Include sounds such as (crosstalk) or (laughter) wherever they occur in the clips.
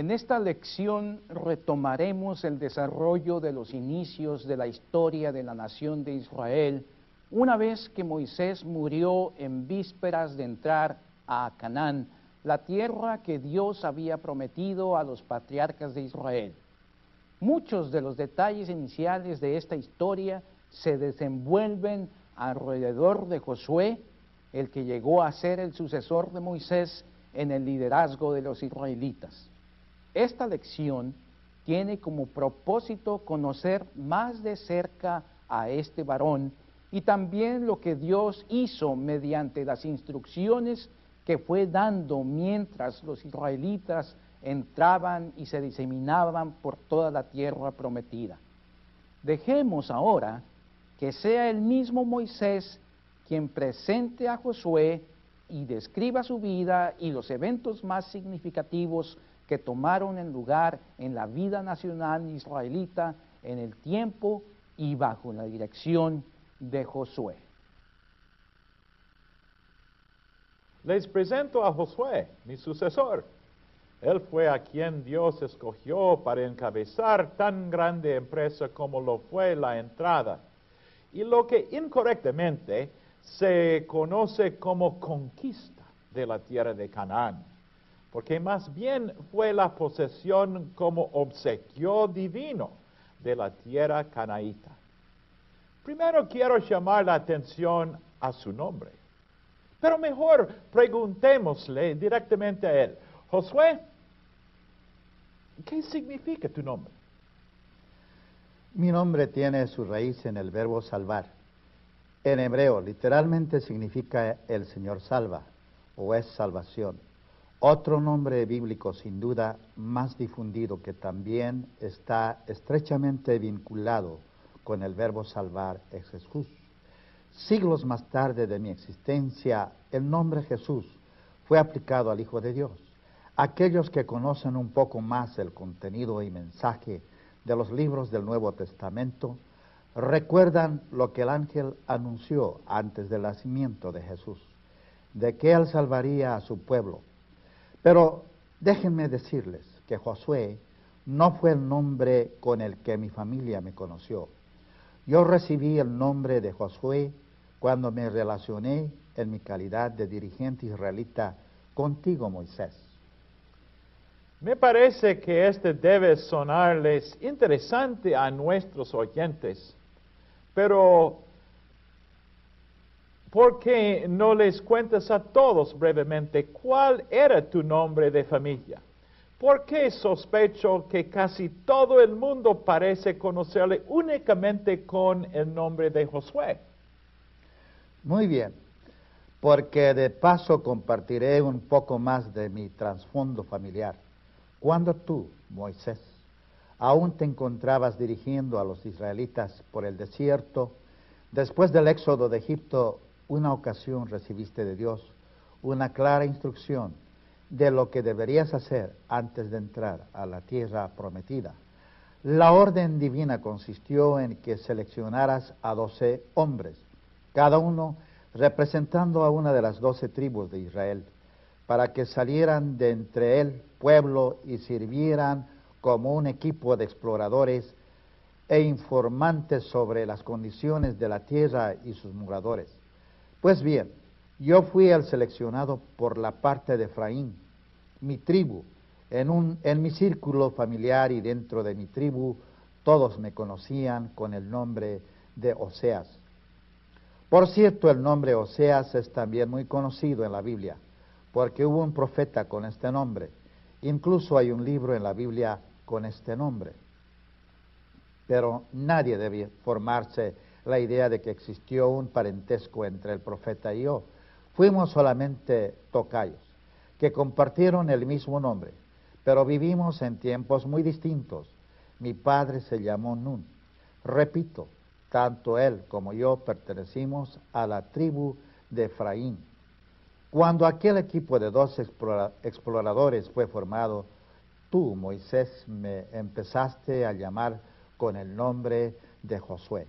En esta lección retomaremos el desarrollo de los inicios de la historia de la nación de Israel, una vez que Moisés murió en vísperas de entrar a Canaán, la tierra que Dios había prometido a los patriarcas de Israel. Muchos de los detalles iniciales de esta historia se desenvuelven alrededor de Josué, el que llegó a ser el sucesor de Moisés en el liderazgo de los israelitas. Esta lección tiene como propósito conocer más de cerca a este varón y también lo que Dios hizo mediante las instrucciones que fue dando mientras los israelitas entraban y se diseminaban por toda la tierra prometida. Dejemos ahora que sea el mismo Moisés quien presente a Josué y describa su vida y los eventos más significativos que tomaron en lugar en la vida nacional israelita en el tiempo y bajo la dirección de Josué. Les presento a Josué, mi sucesor. Él fue a quien Dios escogió para encabezar tan grande empresa como lo fue la entrada, y lo que incorrectamente se conoce como conquista de la tierra de Canaán porque más bien fue la posesión como obsequio divino de la tierra canaíta. Primero quiero llamar la atención a su nombre, pero mejor preguntémosle directamente a él. Josué, ¿qué significa tu nombre? Mi nombre tiene su raíz en el verbo salvar. En hebreo literalmente significa el Señor salva o es salvación. Otro nombre bíblico sin duda más difundido que también está estrechamente vinculado con el verbo salvar es Jesús. Siglos más tarde de mi existencia, el nombre Jesús fue aplicado al Hijo de Dios. Aquellos que conocen un poco más el contenido y mensaje de los libros del Nuevo Testamento recuerdan lo que el ángel anunció antes del nacimiento de Jesús, de que él salvaría a su pueblo pero déjenme decirles que Josué no fue el nombre con el que mi familia me conoció. Yo recibí el nombre de Josué cuando me relacioné en mi calidad de dirigente israelita contigo, Moisés. Me parece que este debe sonarles interesante a nuestros oyentes, pero ¿por qué no les cuentas a todos brevemente cuál era tu nombre de familia? ¿Por qué sospecho que casi todo el mundo parece conocerle únicamente con el nombre de Josué? Muy bien, porque de paso compartiré un poco más de mi trasfondo familiar. Cuando tú, Moisés, aún te encontrabas dirigiendo a los israelitas por el desierto, después del éxodo de Egipto, una ocasión recibiste de Dios una clara instrucción de lo que deberías hacer antes de entrar a la tierra prometida. La orden divina consistió en que seleccionaras a doce hombres, cada uno representando a una de las doce tribus de Israel, para que salieran de entre el pueblo y sirvieran como un equipo de exploradores e informantes sobre las condiciones de la tierra y sus moradores. Pues bien, yo fui el seleccionado por la parte de Efraín, mi tribu. En, en mi círculo familiar y dentro de mi tribu, todos me conocían con el nombre de Oseas. Por cierto, el nombre Oseas es también muy conocido en la Biblia, porque hubo un profeta con este nombre. Incluso hay un libro en la Biblia con este nombre. Pero nadie debe formarse la idea de que existió un parentesco entre el profeta y yo. Fuimos solamente tocayos, que compartieron el mismo nombre, pero vivimos en tiempos muy distintos. Mi padre se llamó Nun. Repito, tanto él como yo pertenecimos a la tribu de Efraín. Cuando aquel equipo de dos exploradores fue formado, tú, Moisés, me empezaste a llamar con el nombre de Josué.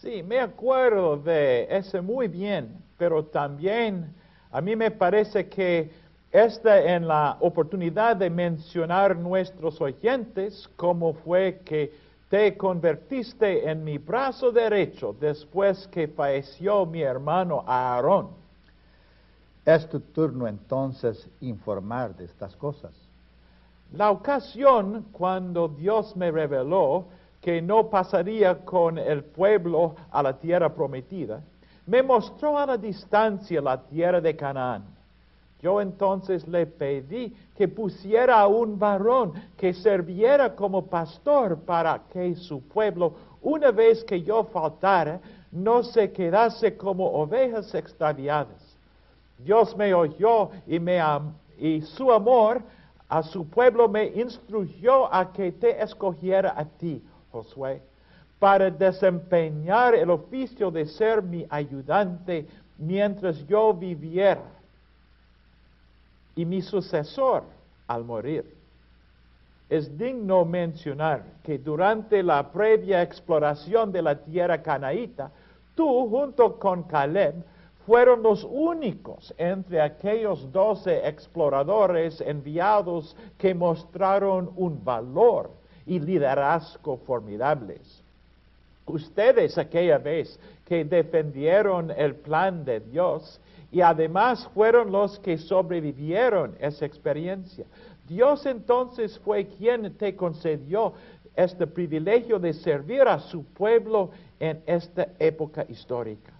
Sí, me acuerdo de ese muy bien, pero también a mí me parece que Esta en la oportunidad de mencionar nuestros oyentes cómo fue que te convertiste en mi brazo derecho después que falleció mi hermano Aarón. Es tu turno entonces informar de estas cosas. La ocasión cuando Dios me reveló que no pasaría con el pueblo a la tierra prometida, me mostró a la distancia la tierra de Canaán. Yo entonces le pedí que pusiera a un varón que serviera como pastor para que su pueblo, una vez que yo faltara, no se quedase como ovejas extraviadas. Dios me oyó y, me y su amor a su pueblo me instruyó a que te escogiera a ti, Para desempeñar el oficio de ser mi ayudante mientras yo viviera y mi sucesor al morir. Es digno mencionar que durante la previa exploración de la tierra canaíta, tú junto con Caleb fueron los únicos entre aquellos doce exploradores enviados que mostraron un valor y liderazgo formidables. Ustedes aquella vez que defendieron el plan de Dios y además fueron los que sobrevivieron esa experiencia. Dios entonces fue quien te concedió este privilegio de servir a su pueblo en esta época histórica.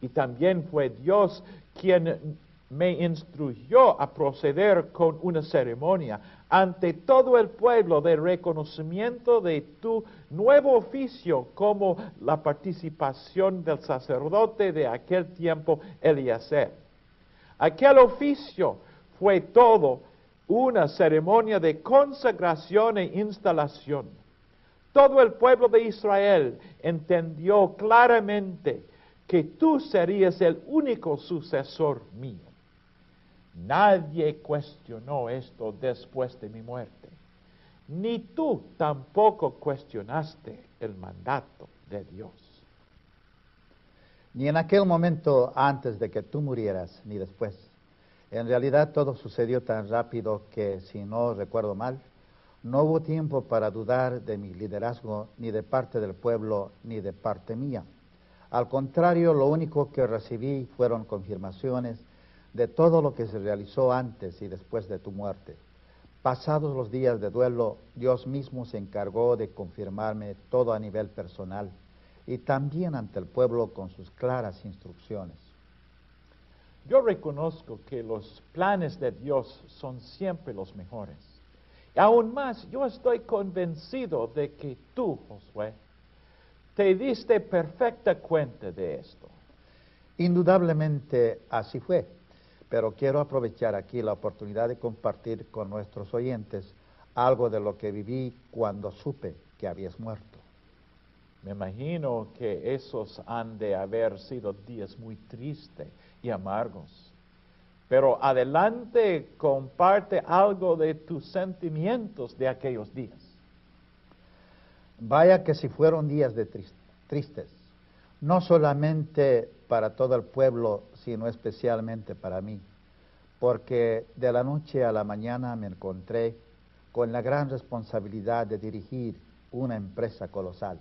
Y también fue Dios quien me instruyó a proceder con una ceremonia ante todo el pueblo de reconocimiento de tu nuevo oficio como la participación del sacerdote de aquel tiempo, Eliezer. Aquel oficio fue todo una ceremonia de consagración e instalación. Todo el pueblo de Israel entendió claramente que tú serías el único sucesor mío. Nadie cuestionó esto después de mi muerte. Ni tú tampoco cuestionaste el mandato de Dios. Ni en aquel momento antes de que tú murieras, ni después. En realidad todo sucedió tan rápido que, si no recuerdo mal, no hubo tiempo para dudar de mi liderazgo ni de parte del pueblo ni de parte mía. Al contrario, lo único que recibí fueron confirmaciones de todo lo que se realizó antes y después de tu muerte. Pasados los días de duelo, Dios mismo se encargó de confirmarme todo a nivel personal y también ante el pueblo con sus claras instrucciones. Yo reconozco que los planes de Dios son siempre los mejores. Y aún más, yo estoy convencido de que tú, Josué, te diste perfecta cuenta de esto. Indudablemente así fue pero quiero aprovechar aquí la oportunidad de compartir con nuestros oyentes algo de lo que viví cuando supe que habías muerto. Me imagino que esos han de haber sido días muy tristes y amargos. Pero adelante, comparte algo de tus sentimientos de aquellos días. Vaya que si fueron días de tristes, no solamente para todo el pueblo, sino especialmente para mí, porque de la noche a la mañana me encontré con la gran responsabilidad de dirigir una empresa colosal.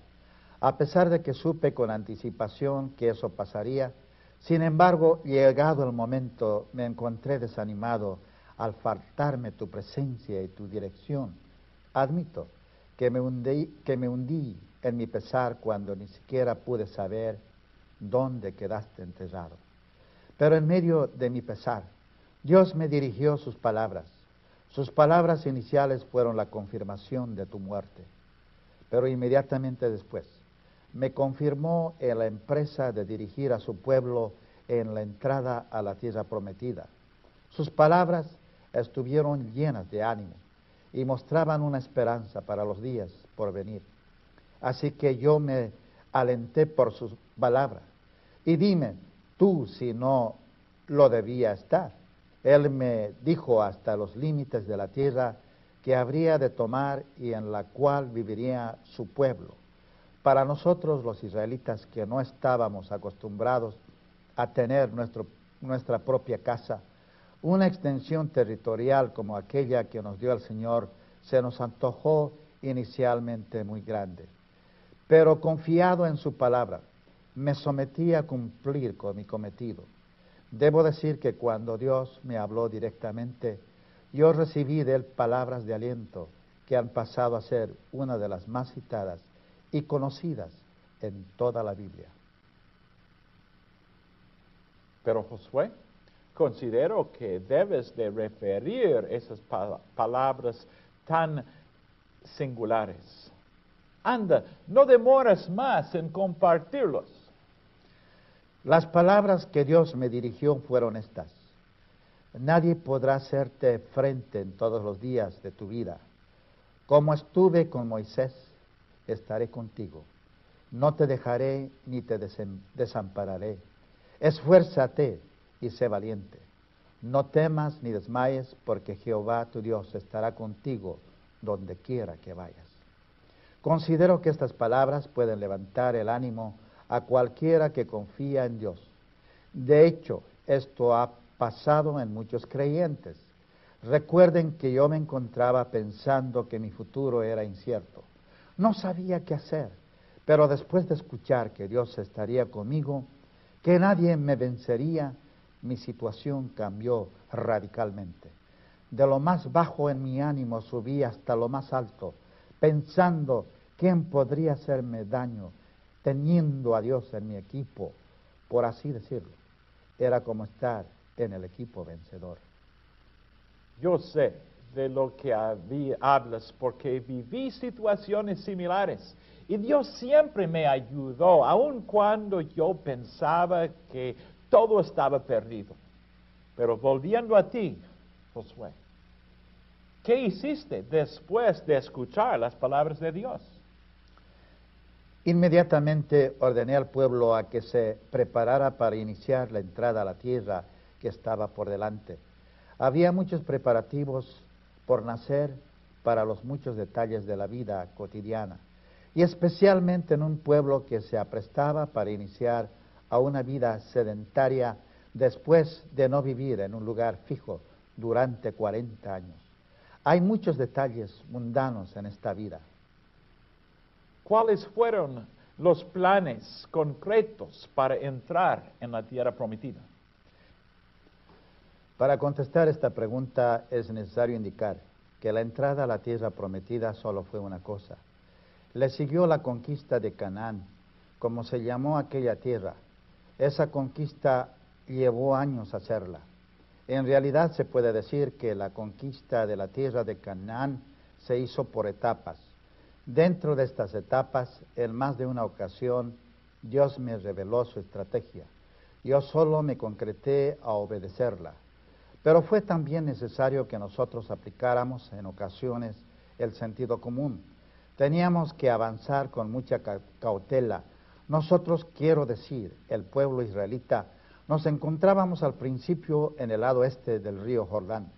A pesar de que supe con anticipación que eso pasaría, sin embargo, llegado el momento, me encontré desanimado al faltarme tu presencia y tu dirección. Admito que me hundí, que me hundí en mi pesar cuando ni siquiera pude saber dónde quedaste enterrado. Pero en medio de mi pesar, Dios me dirigió sus palabras. Sus palabras iniciales fueron la confirmación de tu muerte. Pero inmediatamente después, me confirmó en la empresa de dirigir a su pueblo en la entrada a la tierra prometida. Sus palabras estuvieron llenas de ánimo y mostraban una esperanza para los días por venir. Así que yo me alenté por sus palabras. Y dime, tú si no lo debía estar. Él me dijo hasta los límites de la tierra que habría de tomar y en la cual viviría su pueblo. Para nosotros los israelitas que no estábamos acostumbrados a tener nuestra propia casa, Una extensión territorial como aquella que nos dio el Señor se nos antojó inicialmente muy grande. Pero confiado en su palabra, me sometí a cumplir con mi cometido. Debo decir que cuando Dios me habló directamente, yo recibí de él palabras de aliento que han pasado a ser una de las más citadas y conocidas en toda la Biblia. Pero Josué, considero que debes de referir esas palabras tan singulares. Anda, no demoras más en compartirlos. Las palabras que Dios me dirigió fueron estas. Nadie podrá hacerte frente en todos los días de tu vida. Como estuve con Moisés, estaré contigo. No te dejaré ni te desampararé. Esfuérzate y sé valiente. No temas ni desmayes, porque Jehová tu Dios estará contigo donde quiera que vayas. Considero que estas palabras pueden levantar el ánimo a cualquiera que confía en Dios. De hecho, esto ha pasado en muchos creyentes. Recuerden que yo me encontraba pensando que mi futuro era incierto. No sabía qué hacer, pero después de escuchar que Dios estaría conmigo, que nadie me vencería, mi situación cambió radicalmente. De lo más bajo en mi ánimo subí hasta lo más alto, pensando quién podría hacerme daño, teniendo a Dios en mi equipo, por así decirlo. Era como estar en el equipo vencedor. Yo sé de lo que hablas porque viví situaciones similares y Dios siempre me ayudó, aun cuando yo pensaba que todo estaba perdido. Pero volviendo a ti, Josué, ¿qué hiciste después de escuchar las palabras de Dios? Inmediatamente ordené al pueblo a que se preparara para iniciar la entrada a la tierra que estaba por delante. Había muchos preparativos por nacer para los muchos detalles de la vida cotidiana, y especialmente en un pueblo que se aprestaba para iniciar a una vida sedentaria después de no vivir en un lugar fijo durante 40 años. Hay muchos detalles mundanos en esta vida. ¿Cuáles fueron los planes concretos para entrar en la tierra prometida? Para contestar esta pregunta es necesario indicar que la entrada a la tierra prometida solo fue una cosa. Le siguió la conquista de Canaán, como se llamó aquella tierra. Esa conquista llevó años hacerla. En realidad se puede decir que la conquista de la tierra de Canaán se hizo por etapas. Dentro de estas etapas, en más de una ocasión, Dios me reveló su estrategia. Yo solo me concreté a obedecerla. Pero fue también necesario que nosotros aplicáramos en ocasiones el sentido común. Teníamos que avanzar con mucha cautela. Nosotros, quiero decir, el pueblo israelita, nos encontrábamos al principio en el lado este del río Jordán.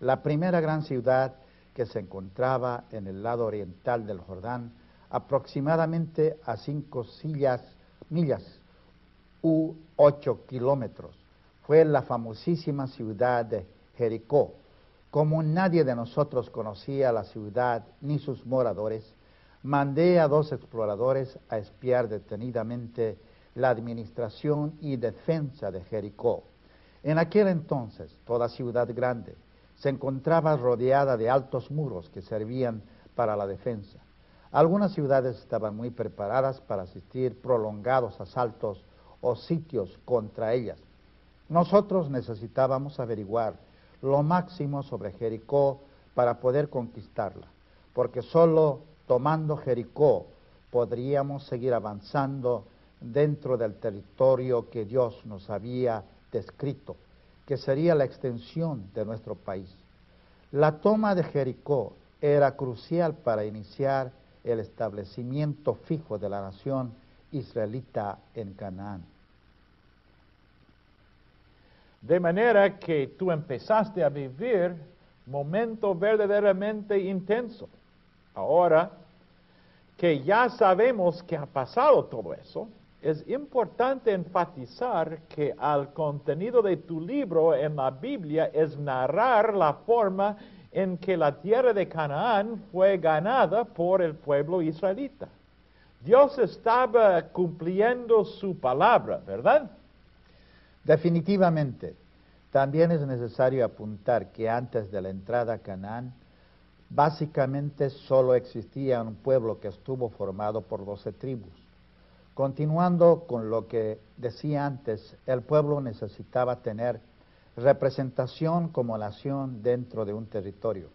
La primera gran ciudad que se encontraba en el lado oriental del Jordán, aproximadamente a cinco sillas, millas u ocho kilómetros fue la famosísima ciudad de Jericó. Como nadie de nosotros conocía la ciudad ni sus moradores, mandé a dos exploradores a espiar detenidamente la administración y defensa de Jericó. En aquel entonces, toda ciudad grande se encontraba rodeada de altos muros que servían para la defensa. Algunas ciudades estaban muy preparadas para asistir prolongados asaltos o sitios contra ellas. Nosotros necesitábamos averiguar lo máximo sobre Jericó para poder conquistarla, porque solo tomando Jericó podríamos seguir avanzando dentro del territorio que Dios nos había descrito, que sería la extensión de nuestro país. La toma de Jericó era crucial para iniciar el establecimiento fijo de la nación israelita en Canaán. De manera que tú empezaste a vivir momento verdaderamente intenso. Ahora que ya sabemos que ha pasado todo eso, es importante enfatizar que al contenido de tu libro en la Biblia es narrar la forma en que la tierra de Canaán fue ganada por el pueblo israelita. Dios estaba cumpliendo su palabra, ¿verdad? Definitivamente. También es necesario apuntar que antes de la entrada a Canaán, básicamente solo existía un pueblo que estuvo formado por doce tribus. Continuando con lo que decía antes, el pueblo necesitaba tener representación como nación dentro de un territorio.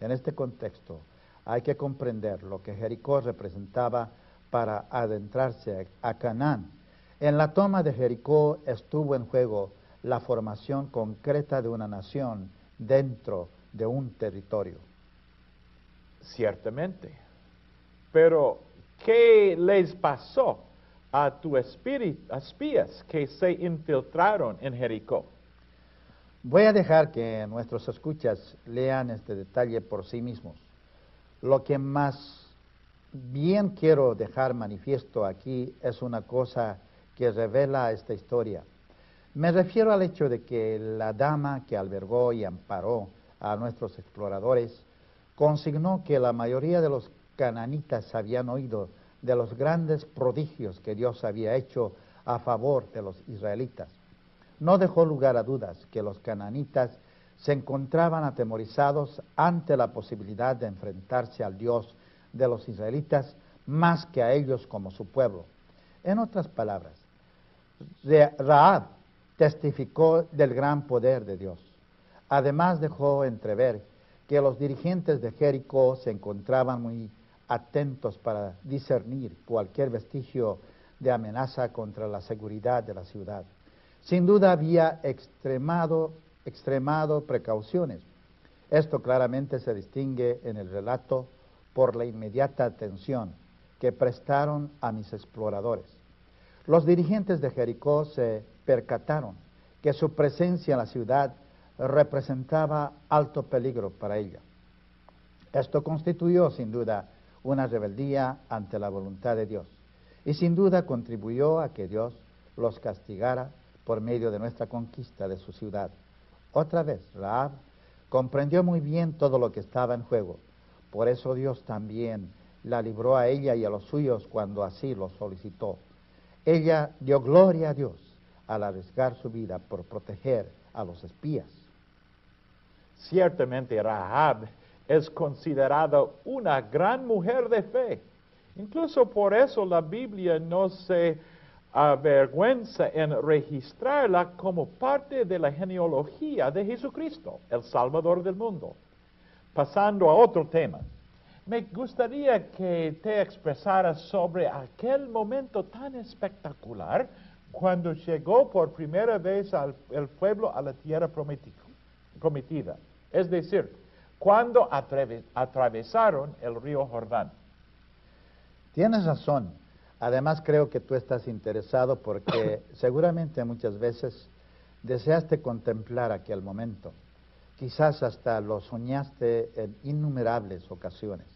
En este contexto, hay que comprender lo que Jericó representaba para adentrarse a Canaán. En la toma de Jericó estuvo en juego la formación concreta de una nación dentro de un territorio. Ciertamente. Pero, ¿qué les pasó a espías que se infiltraron en Jericó? Voy a dejar que nuestros escuchas lean este detalle por sí mismos. Lo que más bien quiero dejar manifiesto aquí es una cosa que revela esta historia. Me refiero al hecho de que la dama que albergó y amparó a nuestros exploradores consignó que la mayoría de los cananitas habían oído de los grandes prodigios que Dios había hecho a favor de los israelitas. No dejó lugar a dudas que los cananitas se encontraban atemorizados ante la posibilidad de enfrentarse al Dios de los israelitas más que a ellos como su pueblo. En otras palabras, Raab testificó del gran poder de Dios. Además dejó entrever que los dirigentes de Jericó se encontraban muy atentos para discernir cualquier vestigio de amenaza contra la seguridad de la ciudad. Sin duda había extremado, extremado precauciones. Esto claramente se distingue en el relato por la inmediata atención que prestaron a mis exploradores. Los dirigentes de Jericó se percataron que su presencia en la ciudad representaba alto peligro para ella. Esto constituyó sin duda una rebeldía ante la voluntad de Dios y sin duda contribuyó a que Dios los castigara por medio de nuestra conquista de su ciudad. Otra vez, Raab comprendió muy bien todo lo que estaba en juego. Por eso Dios también la libró a ella y a los suyos cuando así lo solicitó. Ella dio gloria a Dios al arriesgar su vida por proteger a los espías. Ciertamente Rahab es considerada una gran mujer de fe. Incluso por eso la Biblia no se avergüenza en registrarla como parte de la genealogía de Jesucristo, el Salvador del mundo. Pasando a otro tema, me gustaría que te expresaras sobre aquel momento tan espectacular cuando llegó por primera vez al, el pueblo a la tierra prometida. Es decir, cuando atravesaron el río Jordán. Tienes razón. Además creo que tú estás interesado porque (coughs) seguramente muchas veces deseaste contemplar aquel momento. Quizás hasta lo soñaste en innumerables ocasiones.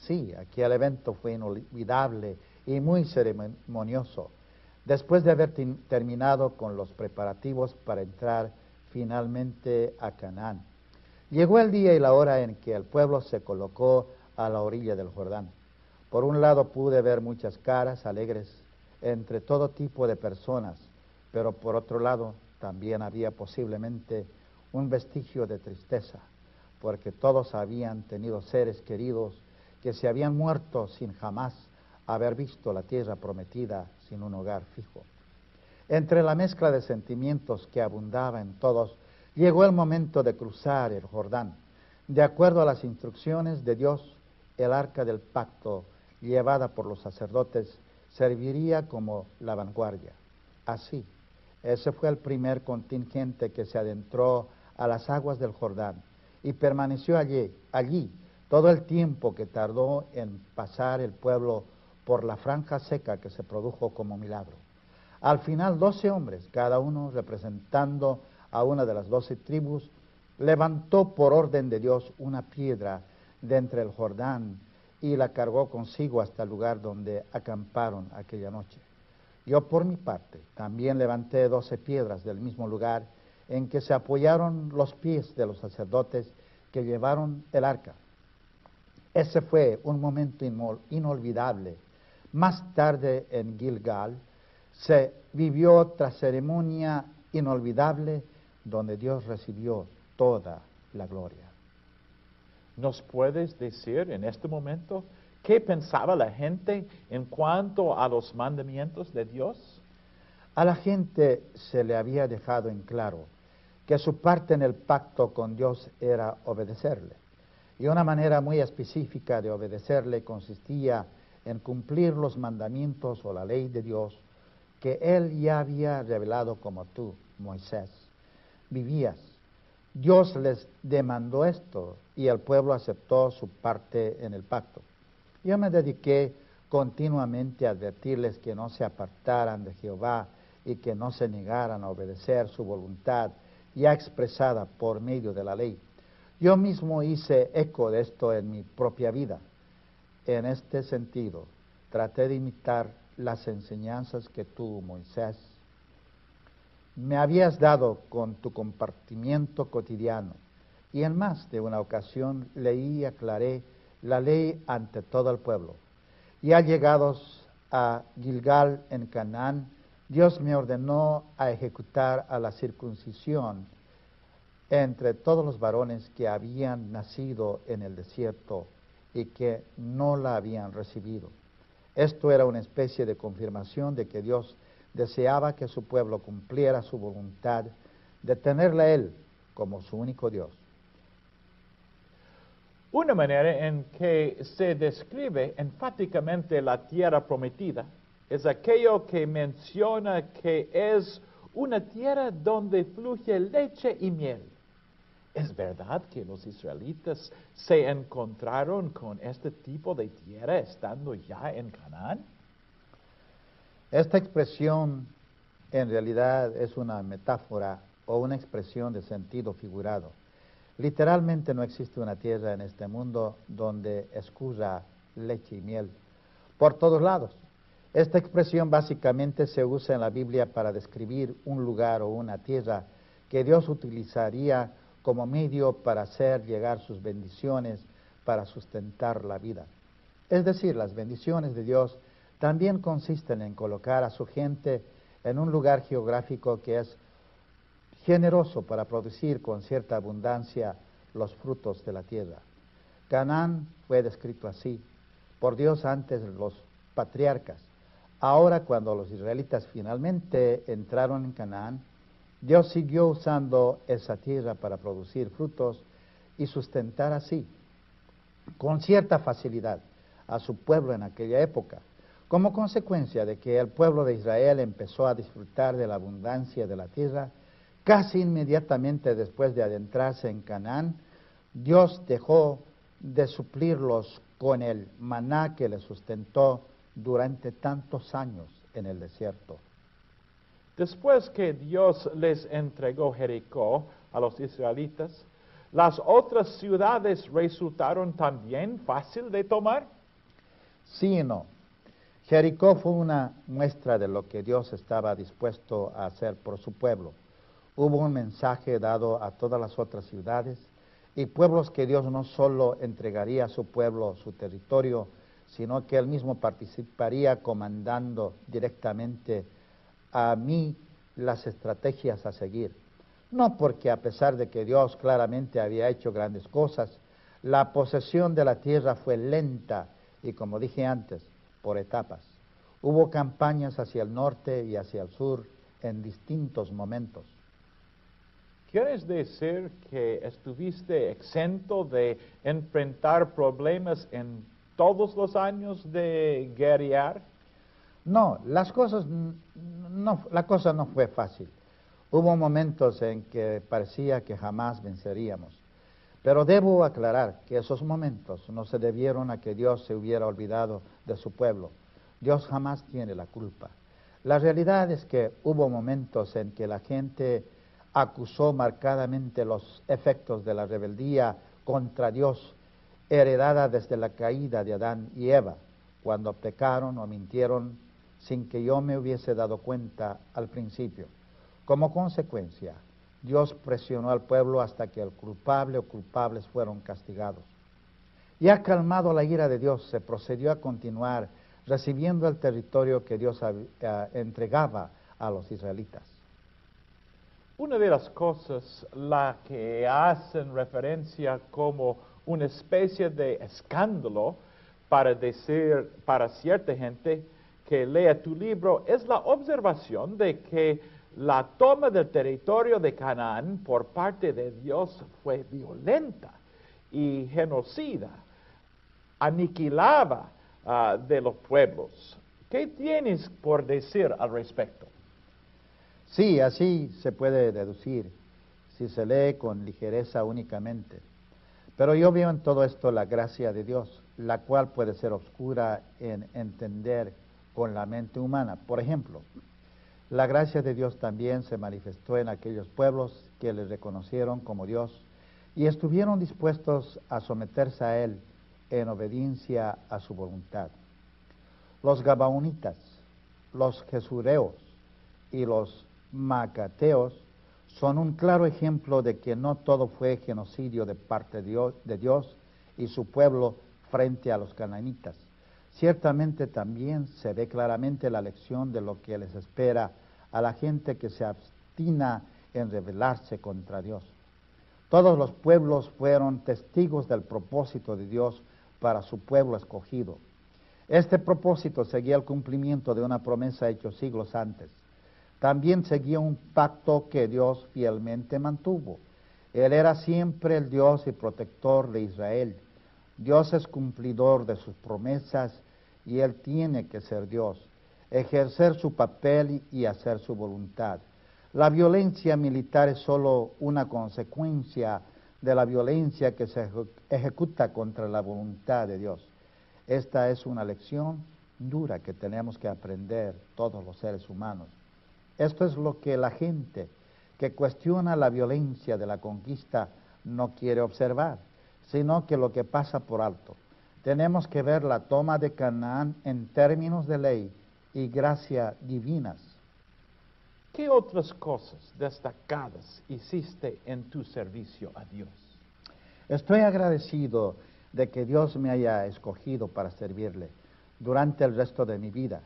Sí, aquel evento fue inolvidable y muy ceremonioso. Después de haber terminado con los preparativos para entrar finalmente a Canaán, llegó el día y la hora en que el pueblo se colocó a la orilla del Jordán. Por un lado pude ver muchas caras alegres entre todo tipo de personas, pero por otro lado también había posiblemente un vestigio de tristeza, porque todos habían tenido seres queridos que se habían muerto sin jamás haber visto la tierra prometida sin un hogar fijo. Entre la mezcla de sentimientos que abundaba en todos, llegó el momento de cruzar el Jordán. De acuerdo a las instrucciones de Dios, el arca del pacto llevada por los sacerdotes serviría como la vanguardia. Así, ese fue el primer contingente que se adentró a las aguas del Jordán y permaneció allí, allí todo el tiempo que tardó en pasar el pueblo por la franja seca que se produjo como milagro. Al final, doce hombres, cada uno representando a una de las doce tribus, levantó por orden de Dios una piedra de entre el Jordán y la cargó consigo hasta el lugar donde acamparon aquella noche. Yo por mi parte también levanté doce piedras del mismo lugar en que se apoyaron los pies de los sacerdotes que llevaron el arca. Ese fue un momento inolvidable. Más tarde en Gilgal se vivió otra ceremonia inolvidable donde Dios recibió toda la gloria. ¿Nos puedes decir en este momento qué pensaba la gente en cuanto a los mandamientos de Dios? A la gente se le había dejado en claro que su parte en el pacto con Dios era obedecerle. Y una manera muy específica de obedecerle consistía en cumplir los mandamientos o la ley de Dios que Él ya había revelado como tú, Moisés. Vivías. Dios les demandó esto y el pueblo aceptó su parte en el pacto. Yo me dediqué continuamente a advertirles que no se apartaran de Jehová y que no se negaran a obedecer su voluntad ya expresada por medio de la ley. Yo mismo hice eco de esto en mi propia vida. En este sentido, traté de imitar las enseñanzas que tú, Moisés, me habías dado con tu compartimiento cotidiano. Y en más de una ocasión leí y aclaré la ley ante todo el pueblo. Ya llegados a Gilgal en Canaán, Dios me ordenó a ejecutar a la circuncisión entre todos los varones que habían nacido en el desierto y que no la habían recibido. Esto era una especie de confirmación de que Dios deseaba que su pueblo cumpliera su voluntad de tenerle a Él como su único Dios. Una manera en que se describe enfáticamente la tierra prometida es aquello que menciona que es una tierra donde fluye leche y miel. ¿Es verdad que los israelitas se encontraron con este tipo de tierra estando ya en Canaán? Esta expresión en realidad es una metáfora o una expresión de sentido figurado. Literalmente no existe una tierra en este mundo donde escurra leche y miel por todos lados. Esta expresión básicamente se usa en la Biblia para describir un lugar o una tierra que Dios utilizaría como medio para hacer llegar sus bendiciones para sustentar la vida. Es decir, las bendiciones de Dios también consisten en colocar a su gente en un lugar geográfico que es generoso para producir con cierta abundancia los frutos de la tierra. Canaán fue descrito así por Dios antes de los patriarcas. Ahora cuando los israelitas finalmente entraron en Canaán, Dios siguió usando esa tierra para producir frutos y sustentar así, con cierta facilidad, a su pueblo en aquella época. Como consecuencia de que el pueblo de Israel empezó a disfrutar de la abundancia de la tierra, casi inmediatamente después de adentrarse en Canaán, Dios dejó de suplirlos con el maná que les sustentó durante tantos años en el desierto. Después que Dios les entregó Jericó a los israelitas, ¿las otras ciudades resultaron también fácil de tomar? Sí y no. Jericó fue una muestra de lo que Dios estaba dispuesto a hacer por su pueblo. Hubo un mensaje dado a todas las otras ciudades y pueblos que Dios no solo entregaría a su pueblo su territorio, sino que él mismo participaría comandando directamente a mí las estrategias a seguir. No porque a pesar de que Dios claramente había hecho grandes cosas, la posesión de la tierra fue lenta y como dije antes, por etapas. Hubo campañas hacia el norte y hacia el sur en distintos momentos. ¿Quieres decir que estuviste exento de enfrentar problemas en todos los años de guerrear? No, las cosas no, la cosa no fue fácil. Hubo momentos en que parecía que jamás venceríamos. Pero debo aclarar que esos momentos no se debieron a que Dios se hubiera olvidado de su pueblo. Dios jamás tiene la culpa. La realidad es que hubo momentos en que la gente acusó marcadamente los efectos de la rebeldía contra Dios, heredada desde la caída de Adán y Eva, cuando pecaron o mintieron sin que yo me hubiese dado cuenta al principio. Como consecuencia, Dios presionó al pueblo hasta que el culpable o culpables fueron castigados. Ya calmado la ira de Dios, se procedió a continuar recibiendo el territorio que Dios eh, entregaba a los israelitas. Una de las cosas la que hacen referencia como una especie de escándalo para decir para cierta gente que lea tu libro es la observación de que la toma del territorio de Canaán por parte de Dios fue violenta y genocida, aniquilaba ah, de los pueblos. ¿Qué tienes por decir al respecto? Sí, así se puede deducir si se lee con ligereza únicamente. Pero yo veo en todo esto la gracia de Dios, la cual puede ser oscura en entender con la mente humana. Por ejemplo, la gracia de Dios también se manifestó en aquellos pueblos que le reconocieron como Dios y estuvieron dispuestos a someterse a Él en obediencia a su voluntad. Los Gabaonitas, los Jesureos y los Macateos son un claro ejemplo de que no todo fue genocidio de parte de Dios y su pueblo frente a los cananitas. Ciertamente también se ve claramente la lección de lo que les espera a la gente que se abstina en rebelarse contra Dios. Todos los pueblos fueron testigos del propósito de Dios para su pueblo escogido. Este propósito seguía el cumplimiento de una promesa hecha siglos antes también seguía un pacto que Dios fielmente mantuvo. Él era siempre el Dios y protector de Israel. Dios es cumplidor de sus promesas y Él tiene que ser Dios, ejercer su papel y hacer su voluntad. La violencia militar es solo una consecuencia de la violencia que se ejecuta contra la voluntad de Dios. Esta es una lección dura que tenemos que aprender todos los seres humanos. Esto es lo que la gente que cuestiona la violencia de la conquista no quiere observar, sino que lo que pasa por alto. Tenemos que ver la toma de Canaán en términos de ley y gracia divinas. ¿Qué otras cosas destacadas hiciste en tu servicio a Dios? Estoy agradecido de que Dios me haya escogido para servirle durante el resto de mi vida.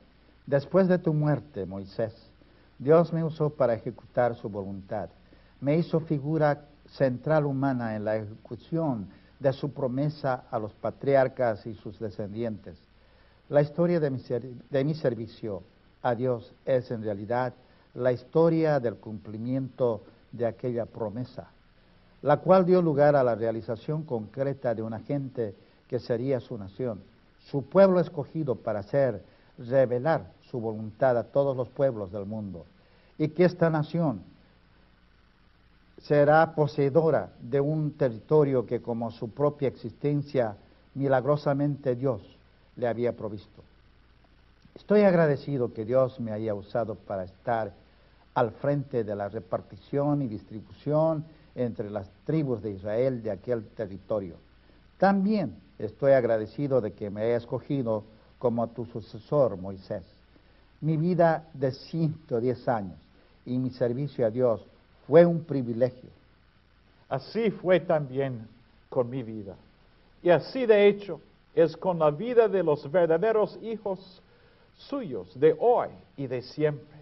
Después de tu muerte, Moisés, Dios me usó para ejecutar su voluntad. Me hizo figura central humana en la ejecución de su promesa a los patriarcas y sus descendientes. La historia de mi, servicio a Dios es en realidad la historia del cumplimiento de aquella promesa, la cual dio lugar a la realización concreta de una gente que sería su nación, su pueblo escogido para hacer revelar su voluntad a todos los pueblos del mundo y que esta nación será poseedora de un territorio que como su propia existencia milagrosamente Dios le había provisto. Estoy agradecido que Dios me haya usado para estar al frente de la repartición y distribución entre las tribus de Israel de aquel territorio. También estoy agradecido de que me haya escogido como tu sucesor, Moisés. Mi vida de 110 años y mi servicio a Dios fue un privilegio. Así fue también con mi vida. Y así de hecho es con la vida de los verdaderos hijos suyos de hoy y de siempre.